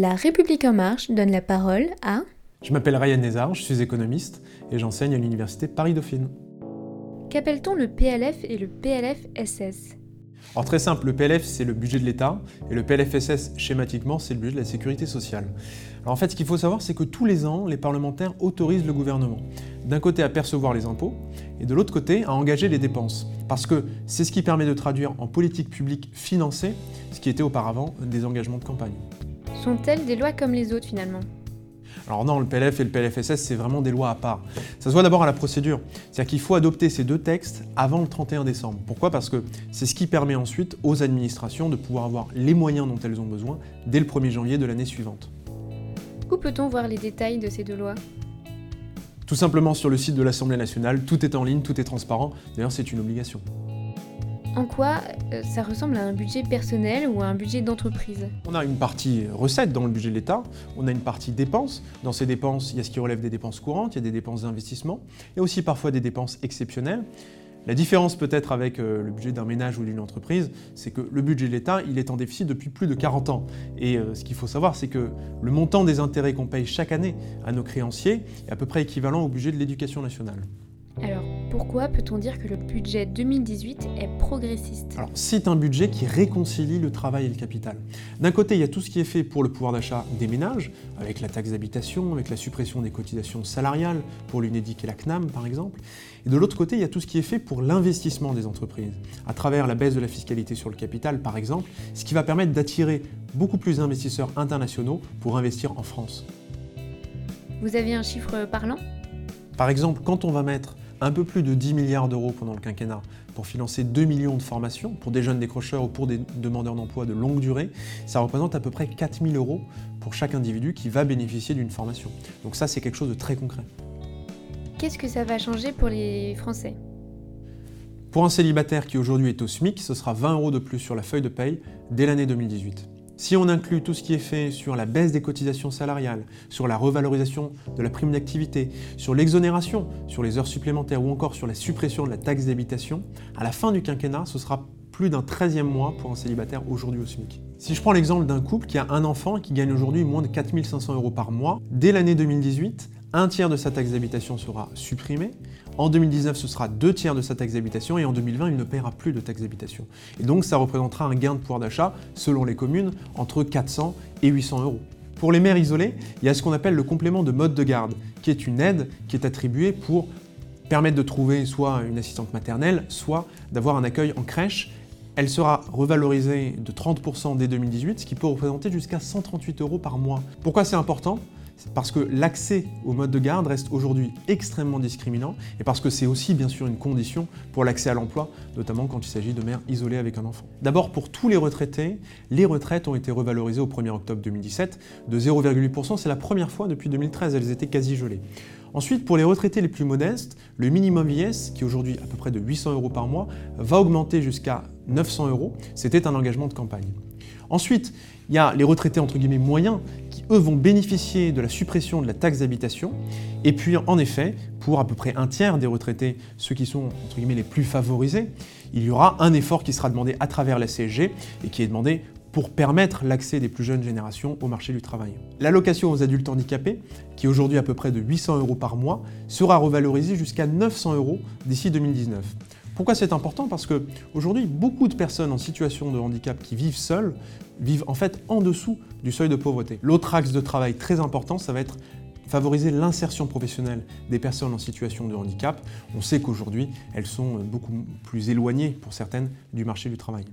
La République en marche donne la parole à... Je m'appelle Ryan Nézard, je suis économiste et j'enseigne à l'université Paris-Dauphine. Qu'appelle-t-on le PLF et le PLFSS alors très simple, le PLF c'est le budget de l'État et le PLFSS schématiquement c'est le budget de la sécurité sociale. Alors en fait ce qu'il faut savoir c'est que tous les ans les parlementaires autorisent le gouvernement d'un côté à percevoir les impôts et de l'autre côté à engager les dépenses. Parce que c'est ce qui permet de traduire en politique publique financée ce qui était auparavant des engagements de campagne. Sont-elles des lois comme les autres finalement? Alors non, le PLF et le PLFSS, c'est vraiment des lois à part. Ça se voit d'abord à la procédure. C'est-à-dire qu'il faut adopter ces deux textes avant le 31 décembre. Pourquoi? Parce que c'est ce qui permet ensuite aux administrations de pouvoir avoir les moyens dont elles ont besoin dès le 1er janvier de l'année suivante. Où peut-on voir les détails de ces deux lois? Tout simplement sur le site de l'Assemblée nationale, tout est en ligne, tout est transparent. D'ailleurs, c'est une obligation. En quoi euh, ça ressemble à un budget personnel ou à un budget d'entreprise? On a une partie recette dans le budget de l'État, on a une partie dépenses. Dans ces dépenses, il y a ce qui relève des dépenses courantes, il y a des dépenses d'investissement, a aussi parfois des dépenses exceptionnelles. La différence peut-être avec euh, le budget d'un ménage ou d'une entreprise, c'est que le budget de l'État, il est en déficit depuis plus de 40 ans. Et euh, ce qu'il faut savoir, c'est que le montant des intérêts qu'on paye chaque année à nos créanciers est à peu près équivalent au budget de l'éducation nationale. Alors, pourquoi peut-on dire que le budget 2018 est progressiste Alors, c'est un budget qui réconcilie le travail et le capital. D'un côté, il y a tout ce qui est fait pour le pouvoir d'achat des ménages, avec la taxe d'habitation, avec la suppression des cotisations salariales pour l'UNEDIC et la CNAM, par exemple. Et de l'autre côté, il y a tout ce qui est fait pour l'investissement des entreprises, à travers la baisse de la fiscalité sur le capital, par exemple, ce qui va permettre d'attirer beaucoup plus d'investisseurs internationaux pour investir en France. Vous avez un chiffre parlant? Par exemple, quand on va mettre un peu plus de 10 milliards d'euros pendant le quinquennat pour financer 2 millions de formations pour des jeunes décrocheurs ou pour des demandeurs d'emploi de longue durée, ça représente à peu près 4 000 euros pour chaque individu qui va bénéficier d'une formation. Donc ça, c'est quelque chose de très concret. Qu'est-ce que ça va changer pour les Français? Pour un célibataire qui aujourd'hui est au SMIC, ce sera 20 euros de plus sur la feuille de paye dès l'année 2018. Si on inclut tout ce qui est fait sur la baisse des cotisations salariales, sur la revalorisation de la prime d'activité, sur l'exonération, sur les heures supplémentaires ou encore sur la suppression de la taxe d'habitation, à la fin du quinquennat, ce sera plus d'un 13e mois pour un célibataire aujourd'hui au SMIC. Si je prends l'exemple d'un couple qui a un enfant et qui gagne aujourd'hui moins de 4500 euros par mois, dès l'année 2018, un tiers de sa taxe d'habitation sera supprimé. En 2019, ce sera deux tiers de sa taxe d'habitation et en 2020, il ne paiera plus de taxe d'habitation. Et donc, ça représentera un gain de pouvoir d'achat, selon les communes, entre 400 et 800 euros. Pour les mères isolées, il y a ce qu'on appelle le complément de mode de garde, qui est une aide qui est attribuée pour permettre de trouver soit une assistante maternelle, soit d'avoir un accueil en crèche. Elle sera revalorisée de 30% dès 2018, ce qui peut représenter jusqu'à 138 euros par mois. Pourquoi c'est important? Parce que l'accès au mode de garde reste aujourd'hui extrêmement discriminant et parce que c'est aussi bien sûr une condition pour l'accès à l'emploi, notamment quand il s'agit de mères isolées avec un enfant. D'abord, pour tous les retraités, les retraites ont été revalorisées au 1er octobre 2017 de 0,8%. C'est la première fois depuis 2013, elles étaient quasi gelées. Ensuite, pour les retraités les plus modestes, le minimum vieillesse, qui est aujourd'hui à peu près de 800 euros par mois, va augmenter jusqu'à 900 euros. C'était un engagement de campagne. Ensuite, il y a les retraités entre guillemets moyens eux, vont bénéficier de la suppression de la taxe d'habitation. Et puis, en effet, pour à peu près un tiers des retraités, ceux qui sont les plus favorisés, il y aura un effort qui sera demandé à travers la CSG et qui est demandé pour permettre l'accès des plus jeunes générations au marché du travail. L'allocation aux adultes handicapés, qui est aujourd'hui à peu près de 800 euros par mois, sera revalorisée jusqu'à 900 euros d'ici 2019. Pourquoi c'est important? Parce que aujourd'hui, beaucoup de personnes en situation de handicap qui vivent seules vivent en fait en dessous du seuil de pauvreté. L'autre axe de travail très important, ça va être favoriser l'insertion professionnelle des personnes en situation de handicap. On sait qu'aujourd'hui, elles sont beaucoup plus éloignées pour certaines du marché du travail.